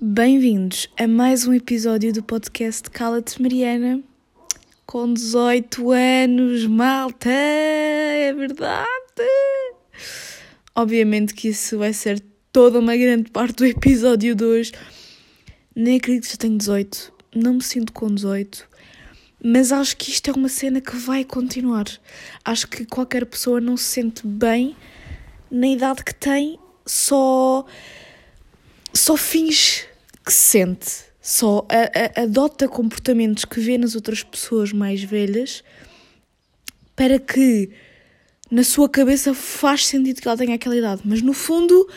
Bem-vindos a mais um episódio do podcast Cala-te Mariana com 18 anos, malta! É verdade! Obviamente que isso vai ser toda uma grande parte do episódio de hoje. Nem acredito que já tenho 18, não me sinto com 18, mas acho que isto é uma cena que vai continuar. Acho que qualquer pessoa não se sente bem na idade que tem, só, só finge que se sente, só a, a, adota comportamentos que vê nas outras pessoas mais velhas para que na sua cabeça faz sentido que ela tenha aquela idade, mas no fundo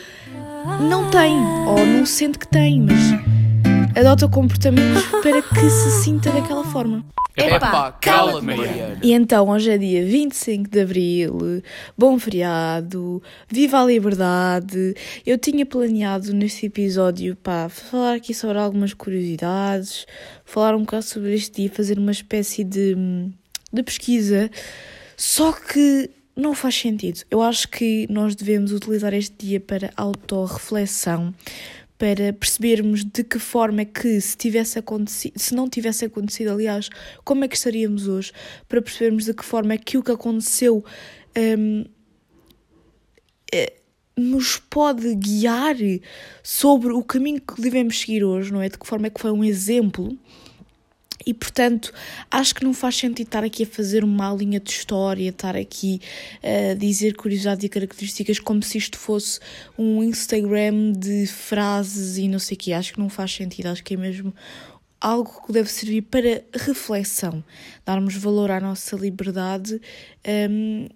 não tem, ou não sente que tem, mas adota comportamentos para que se sinta daquela forma. Epá, cala-te, Mariana. E então, hoje é dia 25 de Abril, bom feriado, viva a liberdade. Eu tinha planeado neste episódio, pá, falar aqui sobre algumas curiosidades, falar um bocado sobre este dia, fazer uma espécie de, de pesquisa, só que não faz sentido. Eu acho que nós devemos utilizar este dia para autorreflexão, para percebermos de que forma é que se tivesse acontecido, se não tivesse acontecido, aliás, como é que estaríamos hoje, para percebermos de que forma é que o que aconteceu um, é, nos pode guiar sobre o caminho que devemos seguir hoje, não é? De que forma é que foi um exemplo e portanto, acho que não faz sentido estar aqui a fazer uma linha de história, estar aqui a dizer curiosidades e características como se isto fosse um Instagram de frases e não sei o quê. Acho que não faz sentido, acho que é mesmo algo que deve servir para reflexão, darmos valor à nossa liberdade um,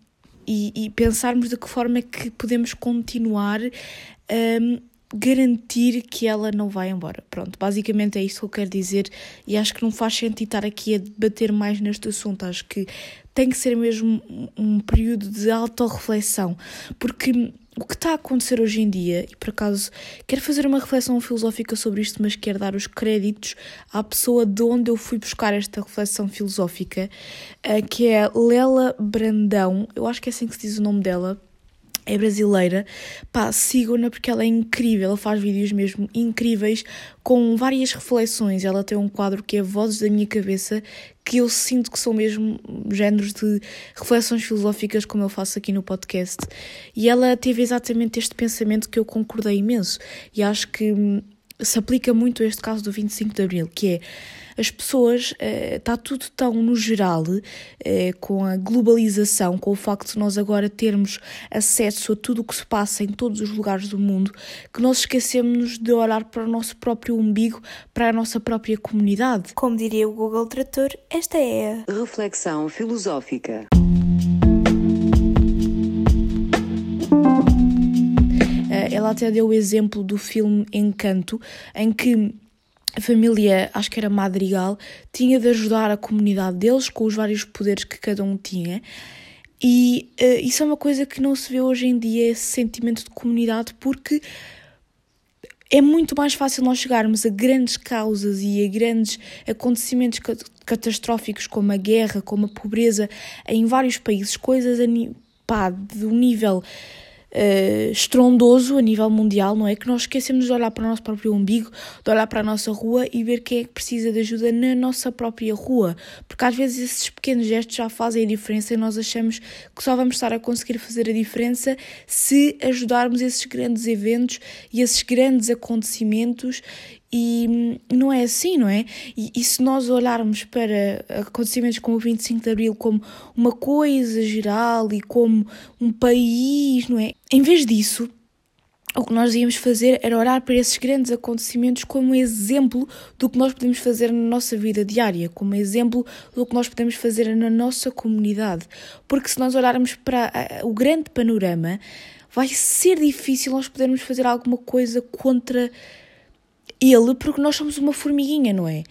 e, e, pensarmos de que forma é que podemos continuar um, garantir que ela não vai embora. Pronto, basicamente é isso que eu quero dizer e acho que não faz sentido estar aqui a debater mais neste assunto. Acho que tem que ser mesmo um período de autorreflexão, porque o que está a acontecer hoje em dia, e por acaso quero fazer uma reflexão filosófica sobre isto, mas quero dar os créditos à pessoa de onde eu fui buscar esta reflexão filosófica, eh, que é Lela Brandão, eu acho que é assim que se diz o nome dela é brasileira, pá, sigam-na porque ela é incrível, ela faz vídeos mesmo incríveis com várias reflexões. Ela tem um quadro que é Vozes da Minha Cabeça, que eu sinto que são mesmo géneros de reflexões filosóficas, como eu faço aqui no podcast. E ela teve exatamente este pensamento que eu concordei imenso, e acho que hum, se aplica muito a este caso do 25 de Abril, que é as pessoas, está eh, tudo tão no geral, eh, com a globalização, com o facto de nós agora termos acesso a tudo o que se passa em todos os lugares do mundo, que nós esquecemos de olhar para o nosso próprio umbigo, para a nossa própria comunidade. Como diria o Google Trator, esta é a reflexão filosófica. Ela até deu o exemplo do filme Encanto, em que a família, acho que era Madrigal, tinha de ajudar a comunidade deles com os vários poderes que cada um tinha. E uh, isso é uma coisa que não se vê hoje em dia, esse sentimento de comunidade, porque é muito mais fácil nós chegarmos a grandes causas e a grandes acontecimentos catastróficos como a guerra, como a pobreza em vários países, coisas a, pá, de um nível uh, estrondoso a nível mundial, não é? Que nós esquecemos de olhar para o nosso próprio umbigo, de olhar para a nossa rua e ver quem é que precisa de ajuda na nossa própria rua. Porque às vezes esses pequenos gestos já fazem a diferença e nós achamos que só vamos estar a conseguir fazer a diferença se ajudarmos esses grandes eventos e esses grandes acontecimentos e hum, não é assim, não é? E, e, se nós olharmos para acontecimentos como o 25 de Abril como uma coisa geral e como um país, não é? Em vez disso, o que nós íamos fazer era olhar para esses grandes acontecimentos como exemplo do que nós podemos fazer na nossa vida diária, como exemplo do que nós podemos fazer na nossa comunidade. Porque se nós olharmos para o grande panorama, vai ser difícil nós podermos fazer alguma coisa contra ele, porque nós somos uma formiguinha, não é?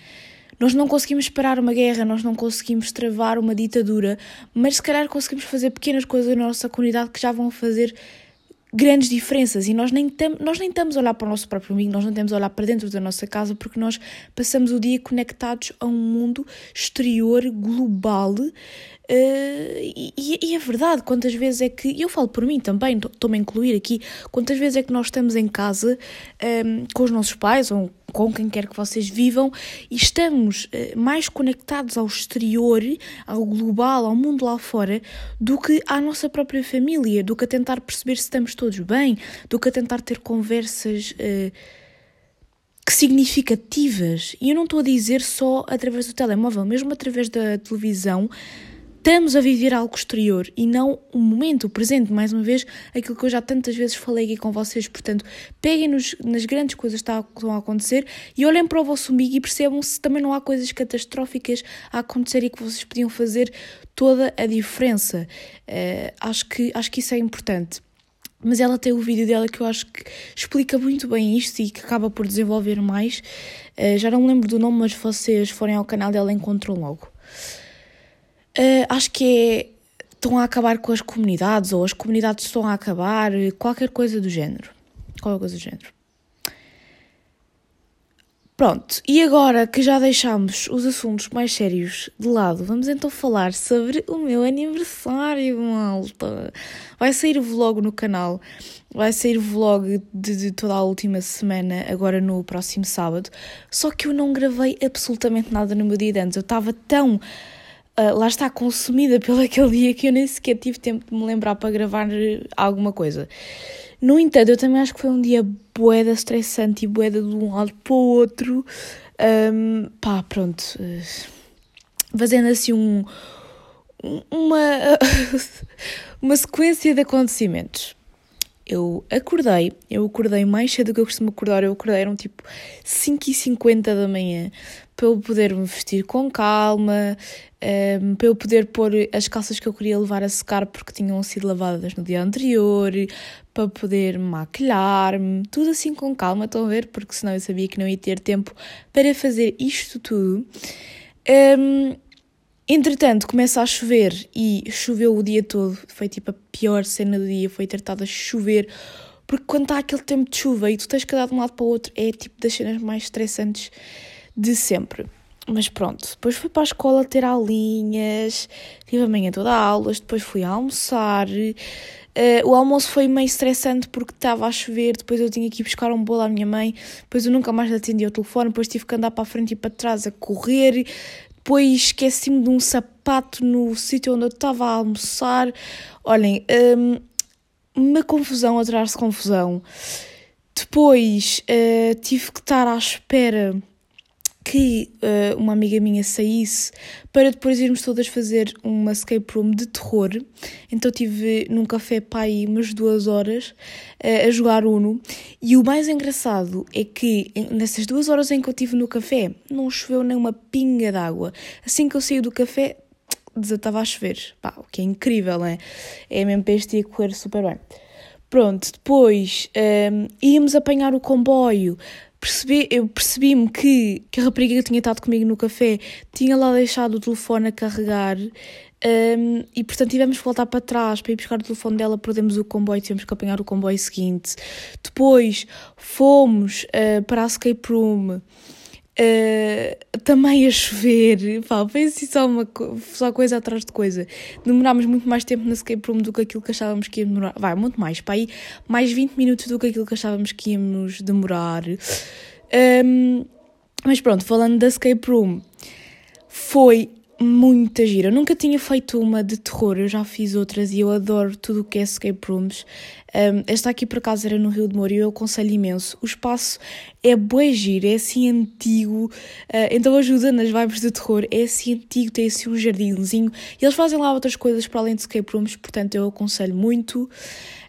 Nós não conseguimos parar uma guerra, nós não conseguimos travar uma ditadura, mas se calhar conseguimos fazer pequenas coisas na nossa comunidade que já vão fazer grandes diferenças e nós nem, tam, nós nem estamos a olhar para o nosso próprio amigo, nós não estamos a olhar para dentro da nossa casa porque nós passamos o dia conectados a um mundo exterior, global. Uh, e, e, é verdade, quantas vezes é que, eu falo por mim também, estou-me a incluir aqui, quantas vezes é que nós estamos em casa um, com os nossos pais ou com quem quer que vocês vivam e estamos uh, mais conectados ao exterior, ao global, ao mundo lá fora, do que à nossa própria família, do que a tentar perceber se estamos todos bem, do que a tentar ter conversas. Uh, que significativas. E eu não estou a dizer só através do telemóvel, mesmo através da televisão, estamos a viver algo exterior e não o momento, o presente, mais uma vez, aquilo que eu já tantas vezes falei aqui com vocês. Portanto, peguem nos, nas grandes coisas que estão a acontecer e olhem para o vosso umbigo e percebam se também não há coisas catastróficas a acontecer e que vocês podiam fazer toda a diferença. Uh, acho, que, acho que isso é importante. Mas ela tem o vídeo dela que eu acho que explica muito bem isto e que acaba por desenvolver mais. Uh, já não me lembro do nome, mas vocês forem ao canal dela encontram logo. Uh, acho que é. Estão a acabar com as comunidades, ou as comunidades estão a acabar, qualquer coisa do género. Qualquer coisa do género. Pronto, e agora que já deixamos os assuntos mais sérios de lado, vamos então falar sobre o meu aniversário, malta. Vai sair vlog no canal, vai sair vlog de, de, toda a última semana, agora no próximo sábado. Só que eu não gravei absolutamente nada no meu dia de antes, eu estava tão Uh, lá está consumida pelo aquele dia que eu nem sequer tive tempo de me lembrar para gravar alguma coisa. No entanto, eu também acho que foi um dia boeda estressante e boeda de um lado para o outro. Um, pá, pronto. Uh, fazendo assim um, uma, uma sequência de acontecimentos. Eu acordei, eu acordei mais cedo do que eu costumo acordar, eu acordei, eram tipo 5h50 da manhã, para eu poder me vestir com calma, um, para eu poder pôr as calças que eu queria levar a secar porque tinham sido lavadas no dia anterior, para poder maquilhar-me, tudo assim com calma, estão a ver? Porque senão eu sabia que não ia ter tempo para fazer isto tudo. Um, entretanto, começa a chover e choveu o dia todo, foi tipo a pior cena do dia, foi ter estado a chover. Porque quando está aquele tempo de chuva e tu tens que dar de um lado para o outro, é tipo das cenas mais estressantes de sempre. Mas pronto, depois fui para a escola ter aulinhas, tive a manhã toda aulas, depois fui almoçar. Uh, o almoço foi meio estressante porque estava a chover, depois eu tinha que ir buscar um bolo à minha mãe, depois eu nunca mais atendi ao telefone, depois tive que andar para a frente e para trás a correr, depois esqueci-me de um sapato no sítio onde eu estava a almoçar. Olhem, um, uma confusão atrás de confusão. Depois uh, tive que estar à espera que uh, uma amiga minha saísse para depois irmos todas fazer uma escape room de terror. Então tive num café pai umas duas horas uh, a jogar Uno. E o mais engraçado é que nessas duas horas em que eu tive no café não choveu nem uma pinga d'água. Assim que eu saí do café desatava a chover. Pá, o que é incrível, é? É mesmo para este dia correr super bem. Pronto, depois um, ehm, íamos apanhar o comboio percebi, eu percebi-me que, que a rapariga que tinha estado comigo no café tinha lá deixado o telefone a carregar um, e portanto tivemos que voltar para trás para ir buscar o telefone dela, perdemos o comboio, tivemos que apanhar o comboio seguinte. Depois fomos uh, para a escape room. Uh, também a chover, pá, foi assim só, uma, só coisa atrás de coisa. Demorámos muito mais tempo na escape room do que aquilo que achávamos que ia demorar. Vai, muito mais, para aí mais 20 minutos do que aquilo que achávamos que íamos demorar. Um, mas pronto, falando da escape room, foi muita gira. Eu nunca tinha feito uma de terror, eu já fiz outras e eu adoro tudo o que é escape rooms. Um, esta aqui por acaso era no Rio de Moura e eu aconselho imenso. O espaço é bué giro, é assim antigo, uh, então ajuda nas vibes de terror. É assim antigo, tem assim um jardinzinho e eles fazem lá outras coisas para além de escape rooms, portanto eu aconselho muito.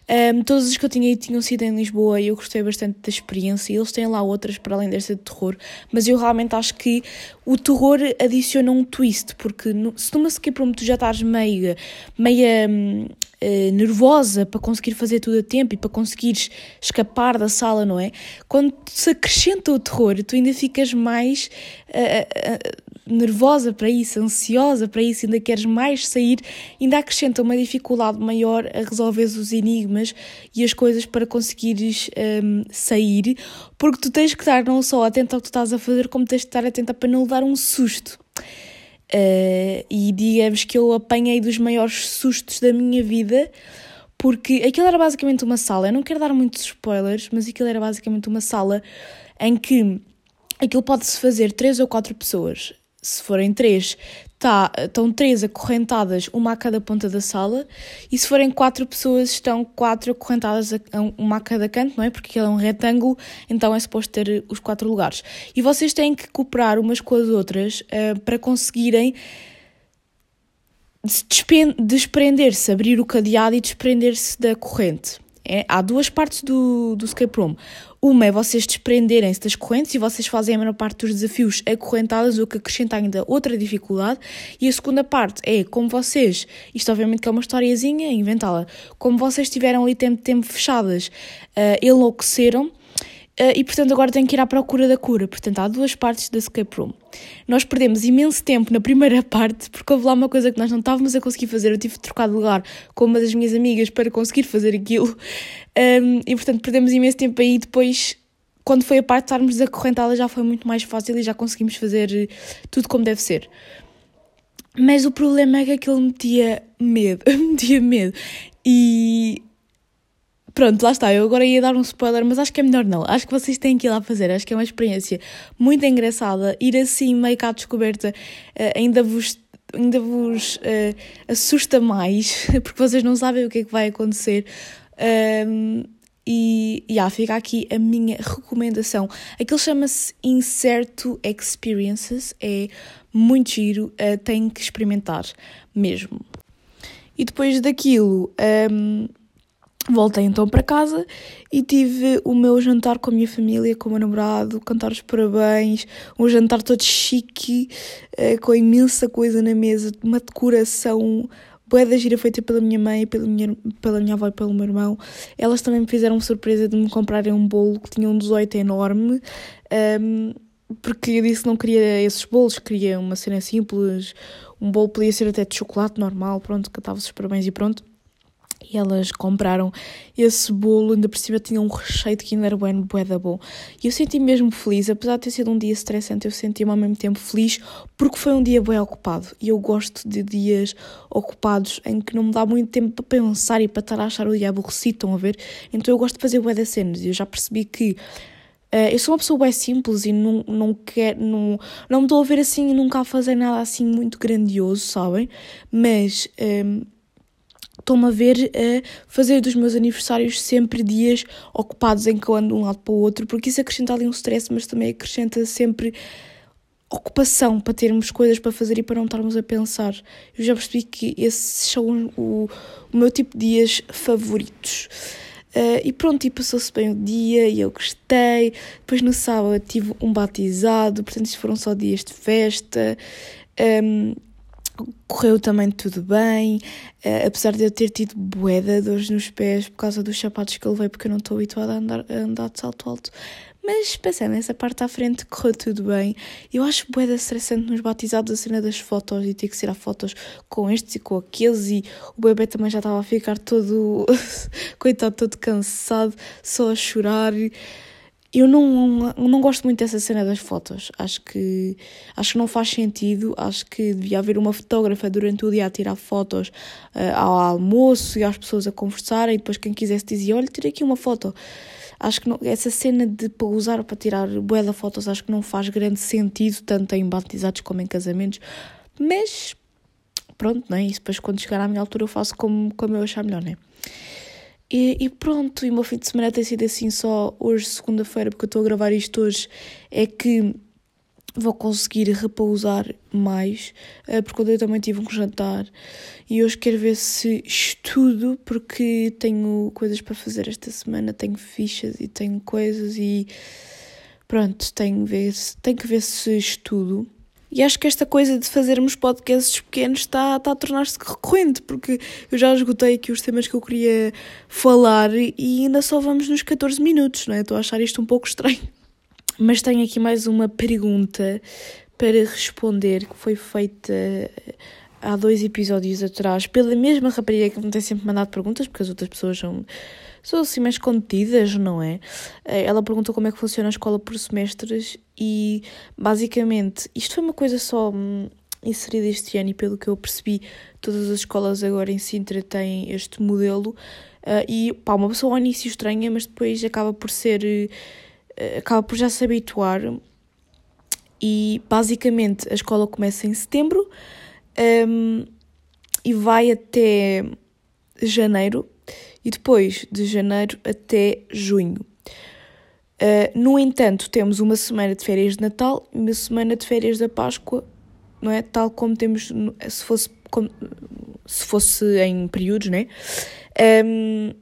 Um, todas as que eu tinha ido tinham sido em Lisboa e eu gostei bastante da experiência. Eles têm lá outras para além desta de terror, mas eu realmente acho que o terror adiciona um twist, porque no, se numa escape room tu já estás meia, meia uh, nervosa para conseguir fazer tudo a tempo e para conseguires escapar da sala, não é? Quando se acrescenta o terror, tu ainda ficas mais uh, uh, nervosa para isso, ansiosa para isso, ainda queres mais sair, ainda acrescenta uma dificuldade maior a resolver os enigmas e as coisas para conseguires um, sair, porque tu tens que estar não só atenta ao que tu estás a fazer, como tens que estar atenta para não dar um susto. Uh, e digamos que eu apanhei dos maiores sustos da minha vida, porque aquilo era basicamente uma sala. Eu não quero dar muitos spoilers, mas aquilo era basicamente uma sala em que aquilo pode-se fazer três ou quatro pessoas. Se forem três, tá, estão três acorrentadas, uma a cada ponta da sala, e se forem quatro pessoas, estão quatro acorrentadas, a, uma a cada canto, não é? Porque aquilo é um retângulo, então é suposto ter os quatro lugares. E vocês têm que cooperar umas com as outras uh, para conseguirem desprender-se, abrir o cadeado e desprender-se da corrente. É, há duas partes do, do escape room. Uma é vocês desprenderem-se das correntes e vocês fazem a maior parte dos desafios acorrentadas, o que acrescenta ainda outra dificuldade. E a segunda parte é como vocês, isto obviamente que é uma historiazinha, inventá-la, como vocês tiveram ali tempo, tempo fechadas, uh, enlouqueceram Uh, e portanto agora tenho que ir à procura da cura. Portanto, há duas partes da escape room. Nós perdemos imenso tempo na primeira parte, porque houve lá uma coisa que nós não estávamos a conseguir fazer. Eu tive de trocar de lugar com uma das minhas amigas para conseguir fazer aquilo. Um, e portanto perdemos imenso tempo aí. Depois, quando foi a parte de estarmos desacorrentadas, já foi muito mais fácil e já conseguimos fazer eh, tudo como deve ser. Mas o problema é que aquilo metia medo, metia medo. E Pronto, lá está. Eu agora ia dar um spoiler, mas acho que é melhor não. Acho que vocês têm que ir lá fazer. Acho que é uma experiência muito engraçada. Ir assim, meio cá à descoberta, uh, ainda vos, ainda vos uh, assusta mais, porque vocês não sabem o que é que vai acontecer. Um, e yeah, fica aqui a minha recomendação. Aquilo chama-se Incerto Experiences, é muito giro, uh, tem que experimentar mesmo. E depois daquilo, um, Voltei então para casa e tive o meu jantar com a minha família, com o meu namorado, cantar os parabéns, um jantar todo chique, uh, com imensa coisa na mesa, uma decoração boa da gira feita pela minha mãe, pela minha, pela minha avó e pelo meu irmão. Elas também me fizeram surpresa de me comprarem um bolo que tinha um 18 enorme, um, ehm, porque eu disse que não queria esses bolos, queria uma cena simples, um bolo podia ser até de chocolate normal, pronto, cantava-se os parabéns e pronto. E elas compraram esse bolo, ainda por cima tinha um recheio de Kinder Bueno bué da bom. E eu senti mesmo feliz, apesar de ter sido um dia estressante, eu senti-me ao mesmo tempo feliz, porque foi um dia bem ocupado. E eu gosto de dias ocupados, em que não me dá muito tempo para pensar e para estar a achar o dia aborrecido, estão a ver? Então eu gosto de fazer bué das cenas, e eu já percebi que Uh, eu sou uma pessoa bem simples e não, não quero, não, não me estou a ver assim nunca a fazer nada assim muito grandioso, sabem? Mas um, ehm, estou-me a ver a fazer dos meus aniversários sempre dias ocupados em que eu ando de um lado para o outro, porque isso acrescenta ali um stress, mas também acrescenta sempre ocupação para termos coisas para fazer e para não estarmos a pensar. Eu já percebi que esses são o, o meu tipo de dias favoritos. Uh, e pronto, e passou-se bem o dia e eu gostei. Depois no sábado tive um batizado, portanto, isso foram só dias de festa. Um, correu também tudo bem, uh, apesar de eu ter tido boeda dores nos pés por causa dos sapatos que eu levei, porque eu não estou habituada a andar, a andar de salto alto. Mas pensei, nessa parte à frente correu tudo bem. Eu acho boeda estressante nos batizados a cena das fotos e ter que tirar fotos com estes e com aqueles e o bebê também já estava a ficar todo, coitado, todo cansado, só a chorar eu não, não gosto muito dessa cena das fotos. Acho que, acho que não faz sentido. Acho que devia haver uma fotógrafa durante o dia a tirar fotos uh, ao almoço e às pessoas a conversarem. E depois, quem quisesse, dizia: Olha, tirei aqui uma foto. Acho que não, essa cena de usar para tirar de fotos, acho que não faz grande sentido, tanto em batizados como em casamentos. Mas pronto, não é? Isso depois, quando chegar à minha altura, eu faço como, como eu achar melhor, não é? E, e, pronto, e o meu fim de semana tem sido assim só hoje, segunda-feira, porque eu estou a gravar isto hoje, é que vou conseguir repousar mais, eh, porque eu também tive um jantar e hoje quero ver se estudo, porque tenho coisas para fazer esta semana, tenho fichas e tenho coisas e pronto, tenho, ver tenho que ver se estudo e acho que esta coisa de fazermos podcasts pequenos está, a tornar-se recorrente, porque eu já esgotei aqui os temas que eu queria falar e ainda só vamos nos 14 minutos, não é? Estou a achar isto um pouco estranho. Mas tenho aqui mais uma pergunta para responder que foi feita há dois episódios atrás pela mesma rapariga que me tem sempre mandado perguntas, porque as outras pessoas são são assim mais contidas, não é? Eh, ela perguntou como é que funciona a escola por semestres e basicamente isto foi uma coisa só hum, inserida este ano e pelo que eu percebi, todas as escolas agora em Sintra têm este modelo uh, e pá, uma pessoa ao início estranha, mas depois acaba por ser uh, acaba por já se habituar e basicamente a escola começa em setembro um, e vai até janeiro e depois de janeiro até junho. Uh, no entanto, temos uma semana de férias de Natal e uma semana de férias da Páscoa, não é? Tal como temos se fosse, como, se fosse em períodos, né? Um,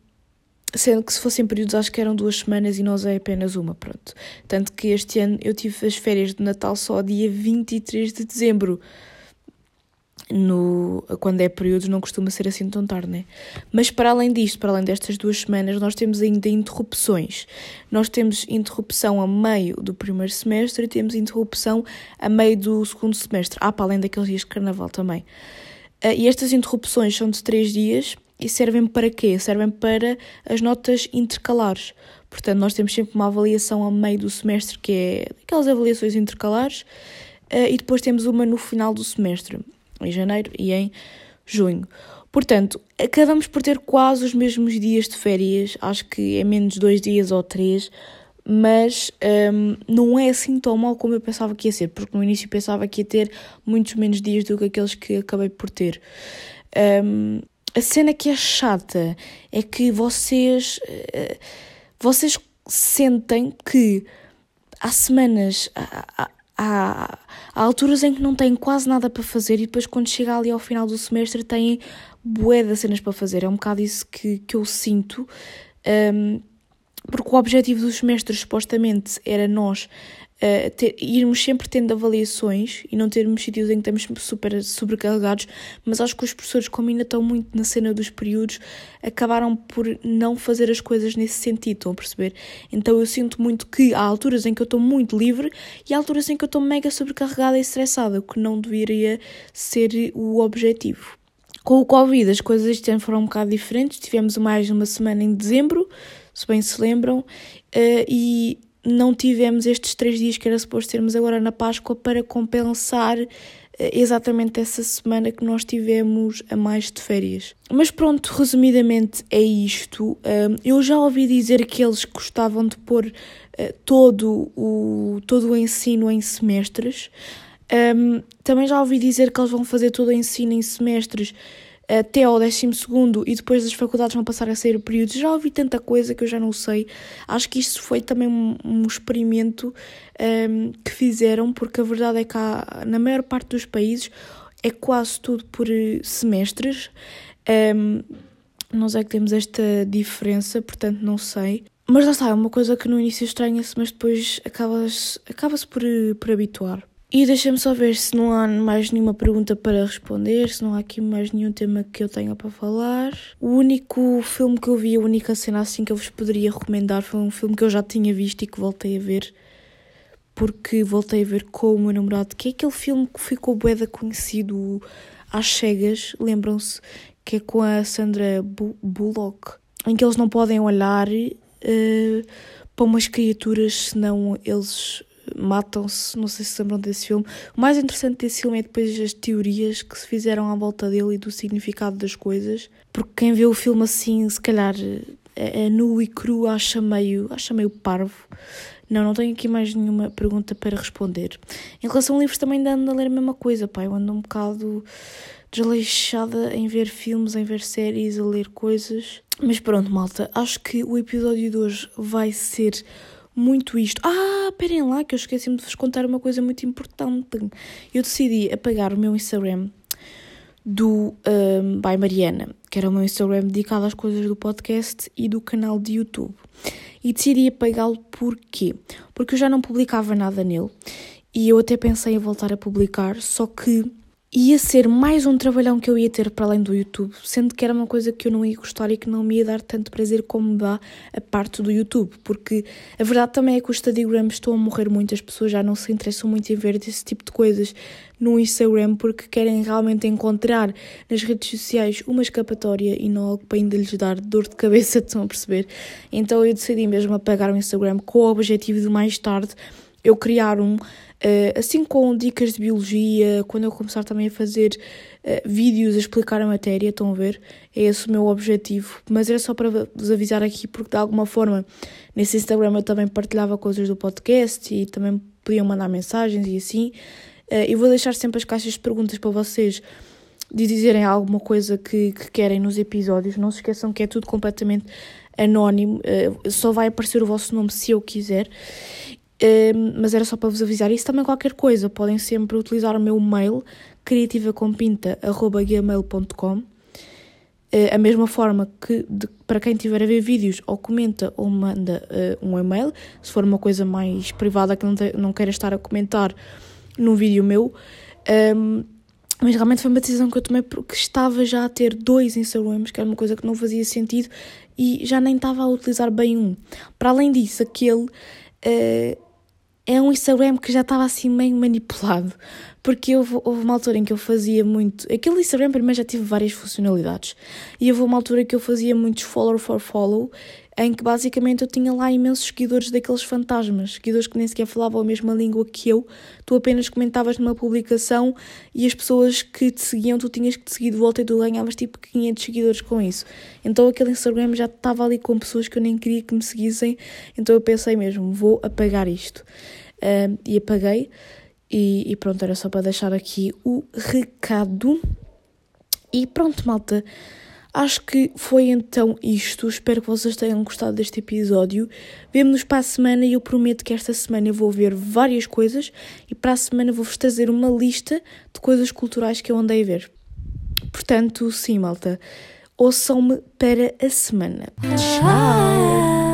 sendo que se fossem períodos acho que eram duas semanas e nós é apenas uma, pronto. Tanto que este ano eu tive as férias de Natal só dia 23 de dezembro no, quando é períodos não costuma ser assim tão tarde, né? Mas para além disto, para além destas duas semanas, nós temos ainda interrupções. Nós temos interrupção a meio do primeiro semestre e temos interrupção a meio do segundo semestre. Ah, para além daqueles dias de carnaval também. Uh, e estas interrupções são de três dias e servem para quê? Servem para as notas intercalares. Portanto, nós temos sempre uma avaliação a meio do semestre, que é aquelas avaliações intercalares, uh, e depois temos uma no final do semestre em janeiro e em junho. Portanto, acabamos por ter quase os mesmos dias de férias, acho que é menos dois dias ou três, mas um, não é assim tão mal como eu pensava que ia ser, porque no início pensava que ia ter muitos menos dias do que aqueles que acabei por ter. Um, a cena que é chata é que vocês, uh, vocês sentem que há semanas, há alturas em que não têm quase nada para fazer e depois quando chega ali ao final do semestre têm bué de cenas para fazer. É um bocado isso que, que eu sinto. Um, porque o objetivo dos semestres supostamente era nós ter, irmos sempre tendo avaliações e não termos sítios em que estamos super sobrecarregados, mas acho que os professores, como ainda estão muito na cena dos períodos, acabaram por não fazer as coisas nesse sentido, estão a perceber? Então eu sinto muito que há alturas em que eu estou muito livre e há alturas em que eu estou mega sobrecarregada e estressada, o que não deveria ser o objetivo. Com o Covid as coisas este ano foram um bocado diferentes, tivemos mais uma semana em dezembro, se bem se lembram, uh, e não tivemos estes três dias que era suposto termos agora na Páscoa para compensar eh, exatamente essa semana que nós tivemos a mais de férias. Mas pronto, resumidamente é isto. Eu já ouvi dizer que eles gostavam de pôr eh, todo o, todo o ensino em semestres. Também já ouvi dizer que eles vão fazer todo o ensino em semestres até ao 12 e depois as faculdades vão passar a ser períodos. Já ouvi tanta coisa que eu já não sei. Acho que isto foi também um, um experimento um, que fizeram, porque a verdade é que há, na maior parte dos países é quase tudo por eh, semestres. Um, nós é que temos esta diferença, portanto não sei. Mas lá está, é uma coisa que no início estranha-se, mas depois acaba-se acaba por, eh, por habituar. E deixa-me só ver se não há mais nenhuma pergunta para responder, se não há aqui mais nenhum tema que eu tenha para falar. O único filme que eu vi, a única cena assim que eu vos poderia recomendar foi um filme que eu já tinha visto e que voltei a ver. Porque voltei a ver com o meu namorado, que é aquele filme que ficou boeda conhecido às cegas, lembram-se? Que é com a Sandra Bullock, em que eles não podem olhar uh, para umas criaturas, senão eles matam-se, não sei se lembram desse filme. O mais interessante desse filme é depois as teorias que se fizeram à volta dele e do significado das coisas, porque quem vê o filme assim, se calhar é, é nu e cru, acha meio, acha meio parvo. Não, não tenho aqui mais nenhuma pergunta para responder. Em relação a livros, também ando a ler a mesma coisa, pá. Eu ando um bocado desleixada em ver filmes, em ver séries, a ler coisas. Mas pronto, malta, acho que o episódio de hoje vai ser muito isto. Ah, esperem lá, que eu esqueci-me de vos contar uma coisa muito importante. Eu decidi apagar o meu Instagram do um, By Mariana, que era o meu Instagram dedicado às coisas do podcast e do canal de YouTube. E decidi apagá-lo porquê? Porque eu já não publicava nada nele e eu até pensei em voltar a publicar, só que ia ser mais um trabalhão que eu ia ter para além do YouTube, sendo que era uma coisa que eu não ia gostar e que não me ia dar tanto prazer como dá a parte do YouTube, porque a verdade também é que o Instagram estou a morrer muitas pessoas já não se interessam muito em ver esse tipo de coisas no Instagram porque querem realmente encontrar nas redes sociais uma escapatória e não algo para ainda lhes dar dor de cabeça, estão a perceber? Então eu decidi mesmo apagar o Instagram com o objetivo de mais tarde eu criar um Uh, assim com dicas de biologia, quando eu começar também a fazer uh, vídeos a explicar a matéria, estão a ver? É esse o meu objetivo. Mas era só para vos avisar aqui, porque de alguma forma nesse Instagram eu também partilhava coisas do podcast e também podiam mandar mensagens e assim. Uh, eu vou deixar sempre as caixas de perguntas para vocês de dizerem alguma coisa que, que querem nos episódios. Não se esqueçam que é tudo completamente anónimo, só vai aparecer o vosso nome se eu quiser. Uh, mas era só para vos avisar. Isso também qualquer coisa, podem sempre utilizar o meu mail criativacompinta.gmail.com uh, A mesma forma que de, para quem tiver a ver vídeos ou comenta ou manda uh, um e-mail, se for uma coisa mais privada que não, te, não queira estar a comentar num vídeo meu. Um, mas realmente foi uma decisão que eu tomei porque estava já a ter dois Instagrams, que era uma coisa que não fazia sentido e já nem estava a utilizar bem um. Para além disso, aquele uh, é um Instagram que já estava assim meio manipulado, porque houve, houve uma altura em que eu fazia muito. Aquele Instagram primeiro já tive várias funcionalidades, e houve uma altura que eu fazia muitos follow for follow, em que basicamente eu tinha lá imensos seguidores daqueles fantasmas, seguidores que nem sequer falavam a mesma língua que eu, tu apenas comentavas numa publicação e as pessoas que te seguiam, tu tinhas que te seguir de volta e tu ganhavas tipo 500 seguidores com isso. Então aquele Instagram já estava ali com pessoas que eu nem queria que me seguissem, então eu pensei mesmo, vou apagar isto. Uh, e apaguei, e, e pronto, era só para deixar aqui o recado. E pronto, malta. Acho que foi então isto. Espero que vocês tenham gostado deste episódio. Vemo-nos para a semana e eu prometo que esta semana eu vou ver várias coisas e para a semana vou-vos trazer uma lista de coisas culturais que eu andei a ver. Portanto, sim, malta, ouçam-me para a semana. Tchau!